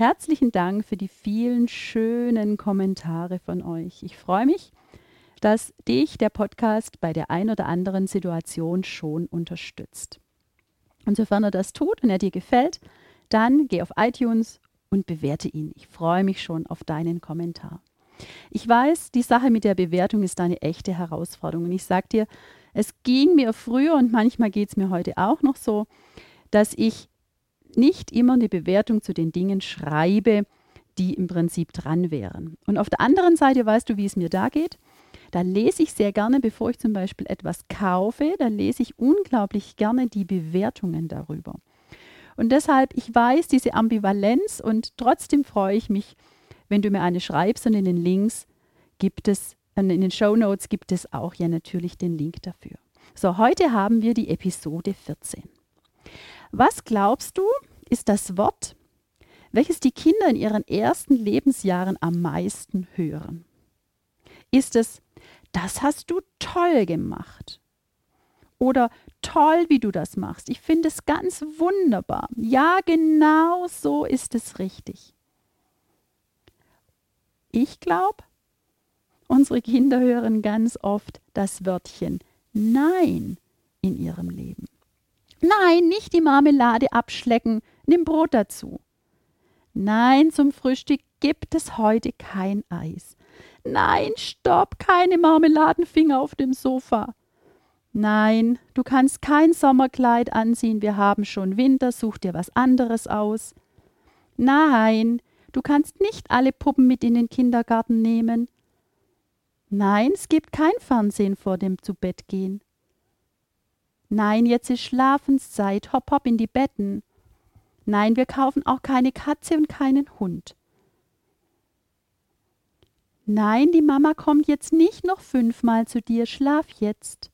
Herzlichen Dank für die vielen schönen Kommentare von euch. Ich freue mich, dass dich der Podcast bei der ein oder anderen Situation schon unterstützt. Und sofern er das tut und er dir gefällt, dann geh auf iTunes und bewerte ihn. Ich freue mich schon auf deinen Kommentar. Ich weiß, die Sache mit der Bewertung ist eine echte Herausforderung. Und ich sage dir, es ging mir früher und manchmal geht es mir heute auch noch so, dass ich nicht immer eine Bewertung zu den Dingen schreibe, die im Prinzip dran wären. Und auf der anderen Seite weißt du, wie es mir da geht. Da lese ich sehr gerne, bevor ich zum Beispiel etwas kaufe, da lese ich unglaublich gerne die Bewertungen darüber. Und deshalb, ich weiß diese Ambivalenz und trotzdem freue ich mich, wenn du mir eine schreibst und in den Links gibt es, in den Show Notes gibt es auch ja natürlich den Link dafür. So, heute haben wir die Episode 14. Was glaubst du, ist das Wort, welches die Kinder in ihren ersten Lebensjahren am meisten hören? Ist es, das hast du toll gemacht? Oder toll, wie du das machst. Ich finde es ganz wunderbar. Ja, genau so ist es richtig. Ich glaube, unsere Kinder hören ganz oft das Wörtchen Nein in ihrem Leben. Nein, nicht die Marmelade abschlecken, nimm Brot dazu. Nein, zum Frühstück gibt es heute kein Eis. Nein, stopp, keine Marmeladenfinger auf dem Sofa. Nein, du kannst kein Sommerkleid anziehen, wir haben schon Winter, such dir was anderes aus. Nein, du kannst nicht alle Puppen mit in den Kindergarten nehmen. Nein, es gibt kein Fernsehen vor dem Zubettgehen. Nein, jetzt ist Schlafenszeit, hopp hopp in die Betten. Nein, wir kaufen auch keine Katze und keinen Hund. Nein, die Mama kommt jetzt nicht noch fünfmal zu dir, schlaf jetzt.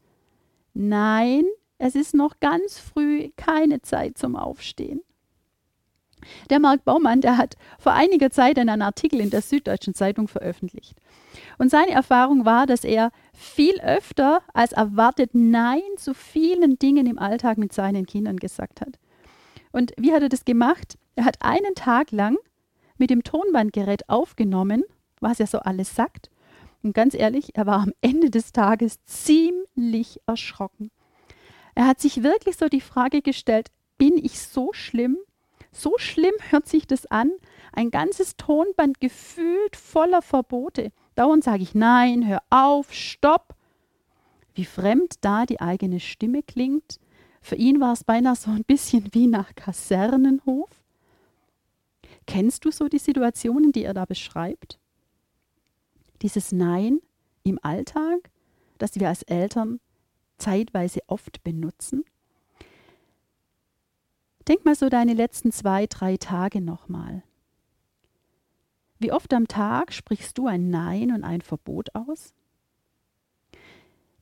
Nein, es ist noch ganz früh, keine Zeit zum Aufstehen. Der Marc Baumann, der hat vor einiger Zeit einen Artikel in der Süddeutschen Zeitung veröffentlicht. Und seine Erfahrung war, dass er viel öfter als erwartet Nein zu vielen Dingen im Alltag mit seinen Kindern gesagt hat. Und wie hat er das gemacht? Er hat einen Tag lang mit dem Tonbandgerät aufgenommen, was er so alles sagt, und ganz ehrlich, er war am Ende des Tages ziemlich erschrocken. Er hat sich wirklich so die Frage gestellt, bin ich so schlimm? So schlimm hört sich das an. Ein ganzes Tonband gefühlt voller Verbote. Dauernd sage ich nein, hör auf, stopp. Wie fremd da die eigene Stimme klingt. Für ihn war es beinahe so ein bisschen wie nach Kasernenhof. Kennst du so die Situationen, die er da beschreibt? dieses Nein im Alltag, das wir als Eltern zeitweise oft benutzen? Denk mal so deine letzten zwei, drei Tage nochmal. Wie oft am Tag sprichst du ein Nein und ein Verbot aus?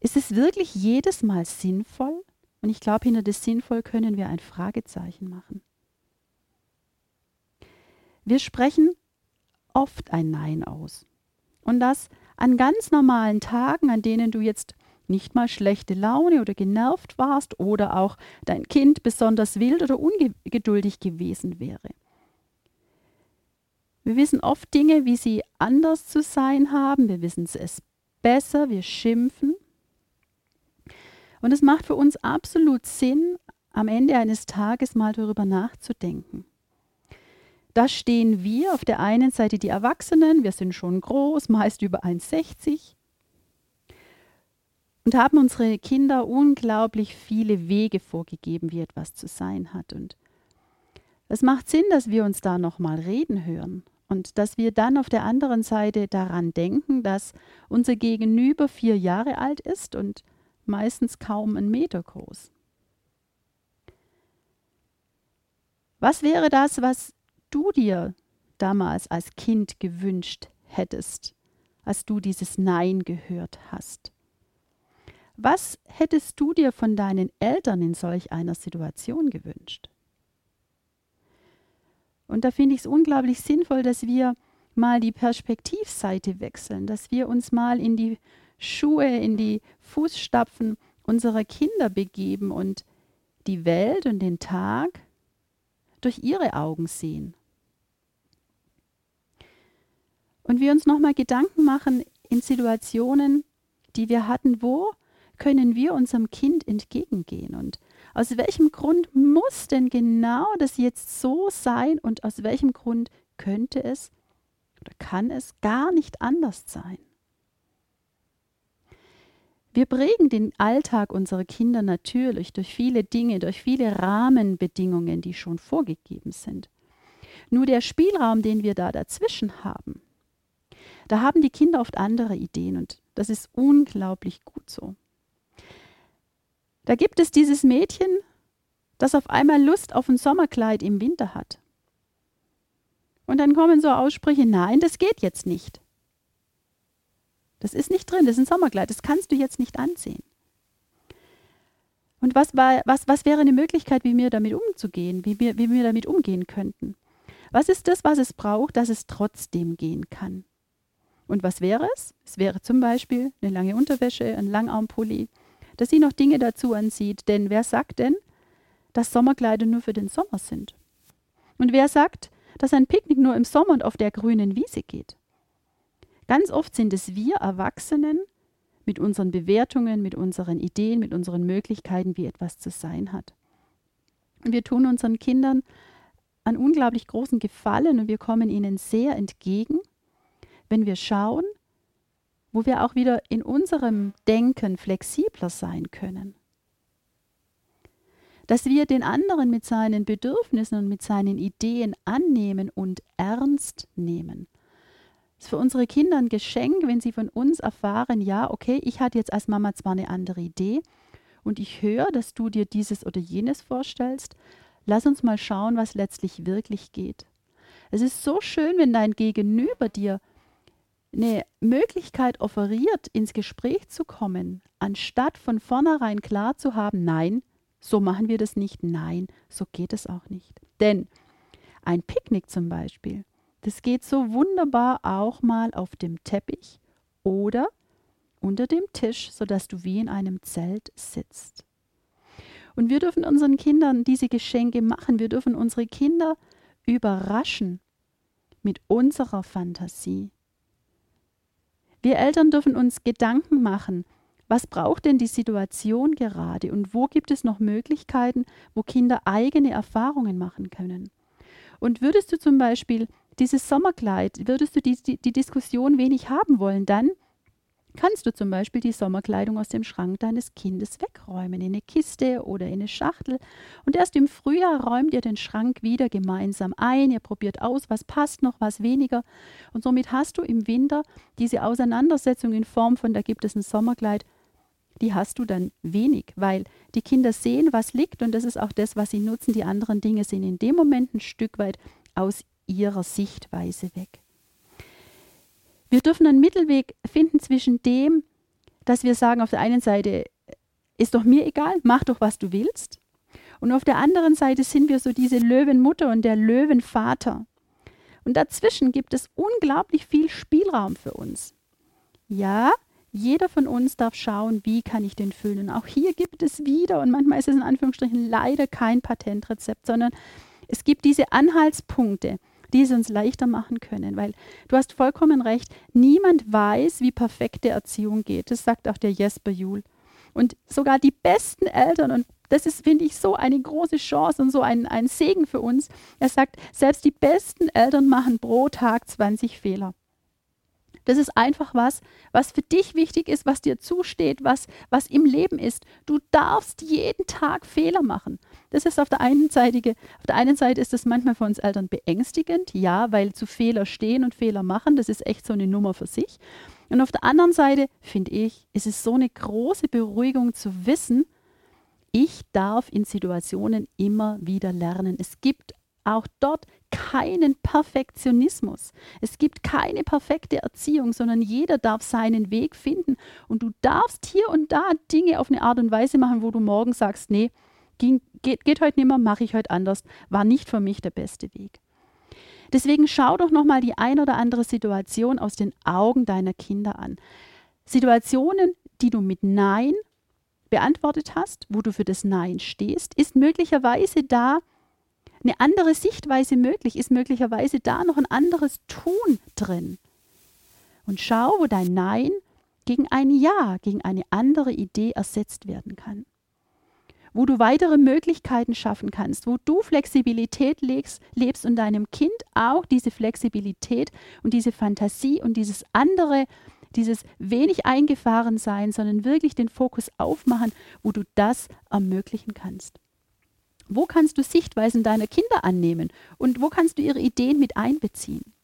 Ist es wirklich jedes Mal sinnvoll? Und ich glaube, hinter das sinnvoll können wir ein Fragezeichen machen. Wir sprechen oft ein Nein aus. Und das an ganz normalen Tagen, an denen du jetzt nicht mal schlechte Laune oder genervt warst oder auch dein Kind besonders wild oder ungeduldig gewesen wäre. Wir wissen oft Dinge, wie sie anders zu sein haben. Wir wissen es besser, wir schimpfen. Und es macht für uns absolut Sinn, am Ende eines Tages mal darüber nachzudenken. Da stehen wir auf der einen Seite die Erwachsenen, wir sind schon groß, meist über 1,60 und haben unsere Kinder unglaublich viele Wege vorgegeben, wie etwas zu sein hat. Und es macht Sinn, dass wir uns da nochmal reden hören und dass wir dann auf der anderen Seite daran denken, dass unser Gegenüber vier Jahre alt ist und meistens kaum einen Meter groß. Was wäre das, was du dir damals als Kind gewünscht hättest, als du dieses Nein gehört hast? Was hättest du dir von deinen Eltern in solch einer Situation gewünscht? Und da finde ich es unglaublich sinnvoll, dass wir mal die Perspektivseite wechseln, dass wir uns mal in die Schuhe, in die Fußstapfen unserer Kinder begeben und die Welt und den Tag durch ihre Augen sehen. Und wir uns nochmal Gedanken machen in Situationen, die wir hatten, wo können wir unserem Kind entgegengehen und aus welchem Grund muss denn genau das jetzt so sein und aus welchem Grund könnte es oder kann es gar nicht anders sein? Wir prägen den Alltag unserer Kinder natürlich durch viele Dinge, durch viele Rahmenbedingungen, die schon vorgegeben sind. Nur der Spielraum, den wir da dazwischen haben, da haben die Kinder oft andere Ideen und das ist unglaublich gut so. Da gibt es dieses Mädchen, das auf einmal Lust auf ein Sommerkleid im Winter hat. Und dann kommen so Aussprüche, nein, das geht jetzt nicht. Das ist nicht drin, das ist ein Sommerkleid, das kannst du jetzt nicht anziehen. Und was, war, was, was wäre eine Möglichkeit, wie wir damit umzugehen, wie wir, wie wir damit umgehen könnten? Was ist das, was es braucht, dass es trotzdem gehen kann? Und was wäre es? Es wäre zum Beispiel eine lange Unterwäsche, ein Langarmpulli, dass sie noch Dinge dazu ansieht. Denn wer sagt denn, dass Sommerkleider nur für den Sommer sind? Und wer sagt, dass ein Picknick nur im Sommer und auf der grünen Wiese geht? Ganz oft sind es wir Erwachsenen mit unseren Bewertungen, mit unseren Ideen, mit unseren Möglichkeiten, wie etwas zu sein hat. Und wir tun unseren Kindern einen unglaublich großen Gefallen und wir kommen ihnen sehr entgegen, wenn wir schauen, wo wir auch wieder in unserem Denken flexibler sein können. Dass wir den anderen mit seinen Bedürfnissen und mit seinen Ideen annehmen und ernst nehmen ist für unsere Kinder ein Geschenk, wenn sie von uns erfahren, ja, okay, ich hatte jetzt als Mama zwar eine andere Idee und ich höre, dass du dir dieses oder jenes vorstellst. Lass uns mal schauen, was letztlich wirklich geht. Es ist so schön, wenn dein Gegenüber dir eine Möglichkeit offeriert, ins Gespräch zu kommen, anstatt von vornherein klar zu haben, nein, so machen wir das nicht, nein, so geht es auch nicht. Denn ein Picknick zum Beispiel das geht so wunderbar auch mal auf dem Teppich oder unter dem Tisch, sodass du wie in einem Zelt sitzt. Und wir dürfen unseren Kindern diese Geschenke machen. Wir dürfen unsere Kinder überraschen mit unserer Fantasie. Wir Eltern dürfen uns Gedanken machen, was braucht denn die Situation gerade und wo gibt es noch Möglichkeiten, wo Kinder eigene Erfahrungen machen können. Und würdest du zum Beispiel dieses Sommerkleid, würdest du die, die, die Diskussion wenig haben wollen, dann kannst du zum Beispiel die Sommerkleidung aus dem Schrank deines Kindes wegräumen, in eine Kiste oder in eine Schachtel. Und erst im Frühjahr räumt ihr den Schrank wieder gemeinsam ein. Ihr probiert aus, was passt noch, was weniger. Und somit hast du im Winter diese Auseinandersetzung in Form von, da gibt es ein Sommerkleid, die hast du dann wenig, weil die Kinder sehen, was liegt und das ist auch das, was sie nutzen. Die anderen Dinge sind in dem Moment ein Stück weit aus ihrer Sichtweise weg. Wir dürfen einen Mittelweg finden zwischen dem, dass wir sagen, auf der einen Seite ist doch mir egal, mach doch, was du willst. Und auf der anderen Seite sind wir so diese Löwenmutter und der Löwenvater. Und dazwischen gibt es unglaublich viel Spielraum für uns. Ja, jeder von uns darf schauen, wie kann ich den füllen. Auch hier gibt es wieder, und manchmal ist es in Anführungsstrichen leider kein Patentrezept, sondern es gibt diese Anhaltspunkte, die es uns leichter machen können. Weil du hast vollkommen recht, niemand weiß, wie perfekte Erziehung geht. Das sagt auch der Jesper Juhl. Und sogar die besten Eltern, und das ist, finde ich, so eine große Chance und so ein, ein Segen für uns. Er sagt, selbst die besten Eltern machen pro Tag 20 Fehler. Das ist einfach was, was für dich wichtig ist, was dir zusteht, was, was im Leben ist. Du darfst jeden Tag Fehler machen. Das ist auf der einen Seite, auf der einen Seite ist das manchmal für uns Eltern beängstigend, ja, weil zu Fehler stehen und Fehler machen, das ist echt so eine Nummer für sich. Und auf der anderen Seite, finde ich, ist es so eine große Beruhigung zu wissen, ich darf in Situationen immer wieder lernen. Es gibt auch dort keinen Perfektionismus. Es gibt keine perfekte Erziehung, sondern jeder darf seinen Weg finden. Und du darfst hier und da Dinge auf eine Art und Weise machen, wo du morgen sagst, nee, ging, geht, geht heute nicht mehr, mache ich heute anders, war nicht für mich der beste Weg. Deswegen schau doch nochmal die ein oder andere Situation aus den Augen deiner Kinder an. Situationen, die du mit Nein beantwortet hast, wo du für das Nein stehst, ist möglicherweise da eine andere Sichtweise möglich, ist möglicherweise da noch ein anderes Tun drin. Und schau, wo dein Nein gegen ein Ja, gegen eine andere Idee ersetzt werden kann. Wo du weitere Möglichkeiten schaffen kannst, wo du Flexibilität legst, lebst und deinem Kind auch diese Flexibilität und diese Fantasie und dieses andere dieses wenig eingefahren sein, sondern wirklich den Fokus aufmachen, wo du das ermöglichen kannst. Wo kannst du Sichtweisen deiner Kinder annehmen und wo kannst du ihre Ideen mit einbeziehen?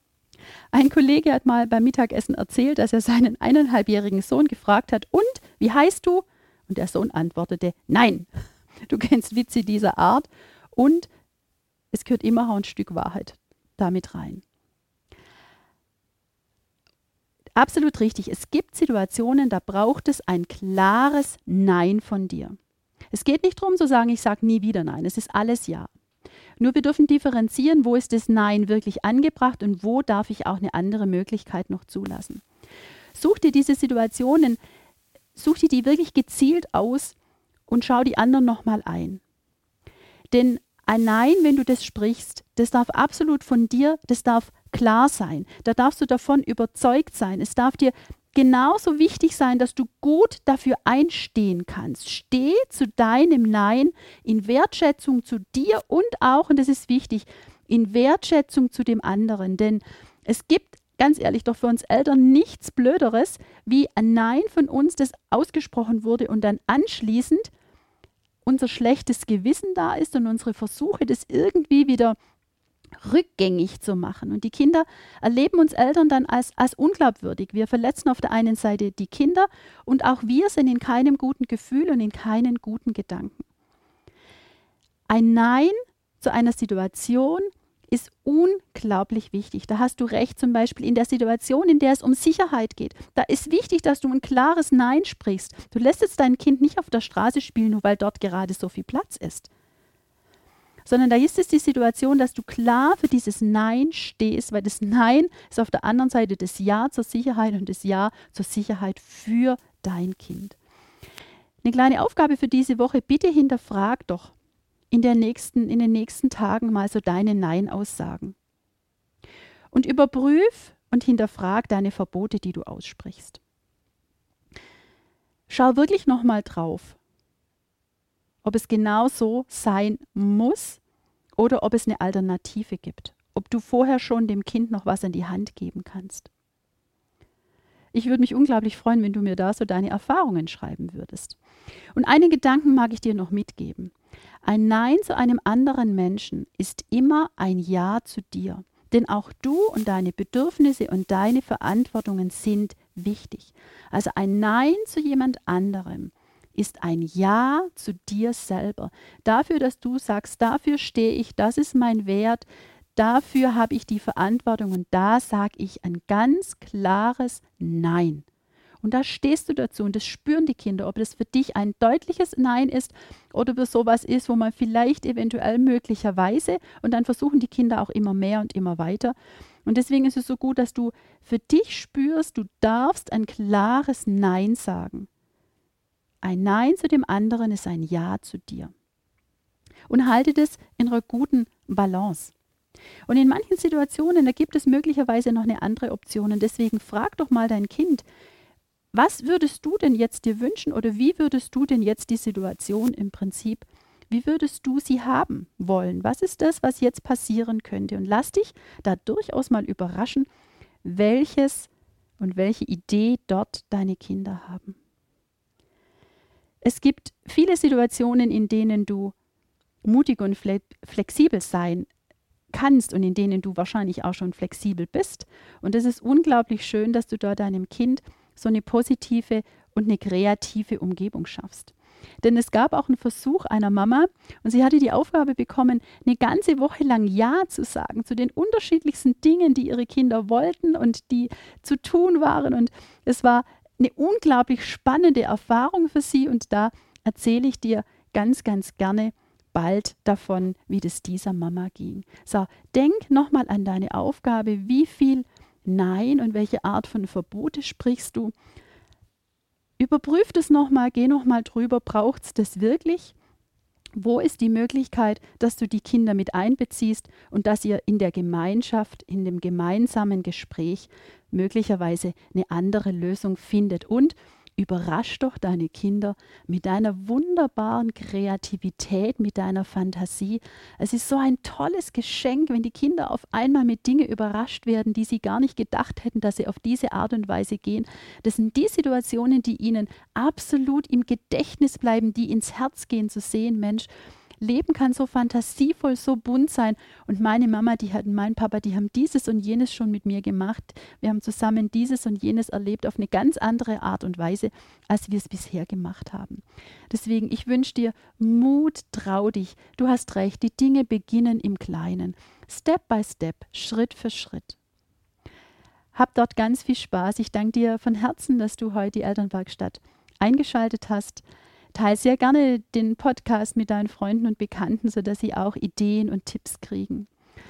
Ein Kollege hat mal beim Mittagessen erzählt, dass er seinen eineinhalbjährigen Sohn gefragt hat, und wie heißt du? Und der Sohn antwortete, nein. Du kennst Witze dieser Art und es gehört immer ein Stück Wahrheit damit rein. absolut richtig. Es gibt Situationen, da braucht es ein klares Nein von dir. Es geht nicht darum zu sagen, ich sage nie wieder Nein. Es ist alles Ja. Nur wir dürfen differenzieren, wo ist das Nein wirklich angebracht und wo darf ich auch eine andere Möglichkeit noch zulassen. Such dir diese Situationen, such dir die wirklich gezielt aus und schau die anderen nochmal ein. Denn ein Nein, wenn du das sprichst, das darf absolut von dir, das darf klar sein. Da darfst du davon überzeugt sein. Es darf dir genauso wichtig sein, dass du gut dafür einstehen kannst. Steh zu deinem Nein in Wertschätzung zu dir und auch, und das ist wichtig, in Wertschätzung zu dem anderen. Denn es gibt, ganz ehrlich, doch für uns Eltern nichts Blöderes, wie ein Nein von uns, das ausgesprochen wurde und dann anschließend unser schlechtes Gewissen da ist und unsere Versuche, das irgendwie wieder rückgängig zu machen. Und die Kinder erleben uns Eltern dann als, als unglaubwürdig. Wir verletzen auf der einen Seite die Kinder und auch wir sind in keinem guten Gefühl und in keinen guten Gedanken. Ein Nein zu einer Situation ist unglaublich wichtig. Da hast du recht, zum Beispiel in der Situation, in der es um Sicherheit geht. Da ist wichtig, dass du ein klares Nein sprichst. Du lässt jetzt dein Kind nicht auf der Straße spielen, nur weil dort gerade so viel Platz ist sondern da ist es die Situation, dass du klar für dieses Nein stehst, weil das Nein ist auf der anderen Seite das Ja zur Sicherheit und das Ja zur Sicherheit für dein Kind. Eine kleine Aufgabe für diese Woche, bitte hinterfrag doch in, der nächsten, in den nächsten Tagen mal so deine Nein-Aussagen. Und überprüf und hinterfrag deine Verbote, die du aussprichst. Schau wirklich nochmal drauf, ob es genau so sein muss oder ob es eine Alternative gibt, ob du vorher schon dem Kind noch was in die Hand geben kannst. Ich würde mich unglaublich freuen, wenn du mir da so deine Erfahrungen schreiben würdest. Und einen Gedanken mag ich dir noch mitgeben. Ein Nein zu einem anderen Menschen ist immer ein Ja zu dir. Denn auch du und deine Bedürfnisse und deine Verantwortungen sind wichtig. Also ein Nein zu jemand anderem ist ein Ja zu dir selber. Dafür, dass du sagst, dafür stehe ich, das ist mein Wert, dafür habe ich die Verantwortung und da sage ich ein ganz klares Nein. Und da stehst du dazu und das spüren die Kinder, ob das für dich ein deutliches Nein ist oder ob es sowas ist, wo man vielleicht eventuell möglicherweise und dann versuchen die Kinder auch immer mehr und immer weiter. Und deswegen ist es so gut, dass du für dich spürst, du darfst ein klares Nein sagen. Ein Nein zu dem anderen ist ein Ja zu dir. Und halte das in einer guten Balance. Und in manchen Situationen, da gibt es möglicherweise noch eine andere Option. Und deswegen frag doch mal dein Kind, was würdest du denn jetzt dir wünschen oder wie würdest du denn jetzt die Situation im Prinzip, wie würdest du sie haben wollen? Was ist das, was jetzt passieren könnte? Und lass dich da durchaus mal überraschen, welches und welche Idee dort deine Kinder haben. Es gibt viele Situationen, in denen du mutig und flexibel sein kannst und in denen du wahrscheinlich auch schon flexibel bist. Und es ist unglaublich schön, dass du da deinem Kind so eine positive und eine kreative Umgebung schaffst. Denn es gab auch einen Versuch einer Mama und sie hatte die Aufgabe bekommen, eine ganze Woche lang Ja zu sagen zu den unterschiedlichsten Dingen, die ihre Kinder wollten und die zu tun waren. Und es war eine unglaublich spannende Erfahrung für sie und da erzähle ich dir ganz, ganz gerne bald davon, wie das dieser Mama ging. So, denk nochmal an deine Aufgabe, wie viel Nein und welche Art von Verbote sprichst du. Überprüf das nochmal, geh nochmal drüber, braucht es das wirklich? Wo ist die Möglichkeit, dass du die Kinder mit einbeziehst und dass ihr in der Gemeinschaft, in dem gemeinsamen Gespräch möglicherweise eine andere Lösung findet? Und Überrasch doch deine Kinder mit deiner wunderbaren Kreativität, mit deiner Fantasie. Es ist so ein tolles Geschenk, wenn die Kinder auf einmal mit Dingen überrascht werden, die sie gar nicht gedacht hätten, dass sie auf diese Art und Weise gehen. Das sind die Situationen, die ihnen absolut im Gedächtnis bleiben, die ins Herz gehen zu sehen, Mensch. Leben kann so fantasievoll, so bunt sein. Und meine Mama, die hatten, mein Papa, die haben dieses und jenes schon mit mir gemacht. Wir haben zusammen dieses und jenes erlebt auf eine ganz andere Art und Weise, als wir es bisher gemacht haben. Deswegen, ich wünsche dir Mut, trau dich. Du hast recht, die Dinge beginnen im Kleinen. Step by Step, Schritt für Schritt. Hab dort ganz viel Spaß. Ich danke dir von Herzen, dass du heute die Elternwerkstatt eingeschaltet hast. Teil sehr gerne den Podcast mit deinen Freunden und Bekannten, sodass sie auch Ideen und Tipps kriegen.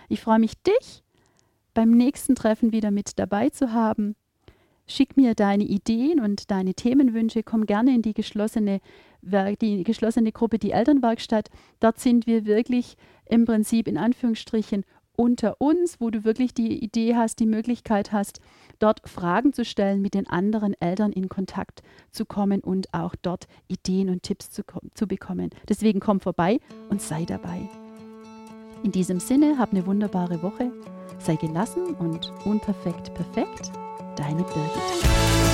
Ich freue mich, dich beim nächsten Treffen wieder mit dabei zu haben. Schick mir deine Ideen und deine Themenwünsche. Komm gerne in die geschlossene, die geschlossene Gruppe, die Elternwerkstatt. Dort sind wir wirklich im Prinzip in Anführungsstrichen unter uns, wo du wirklich die Idee hast, die Möglichkeit hast, dort Fragen zu stellen, mit den anderen Eltern in Kontakt zu kommen und auch dort Ideen und Tipps zu, zu bekommen. Deswegen komm vorbei und sei dabei. In diesem Sinne, hab eine wunderbare Woche, sei gelassen und unperfekt perfekt. Deine Birgit.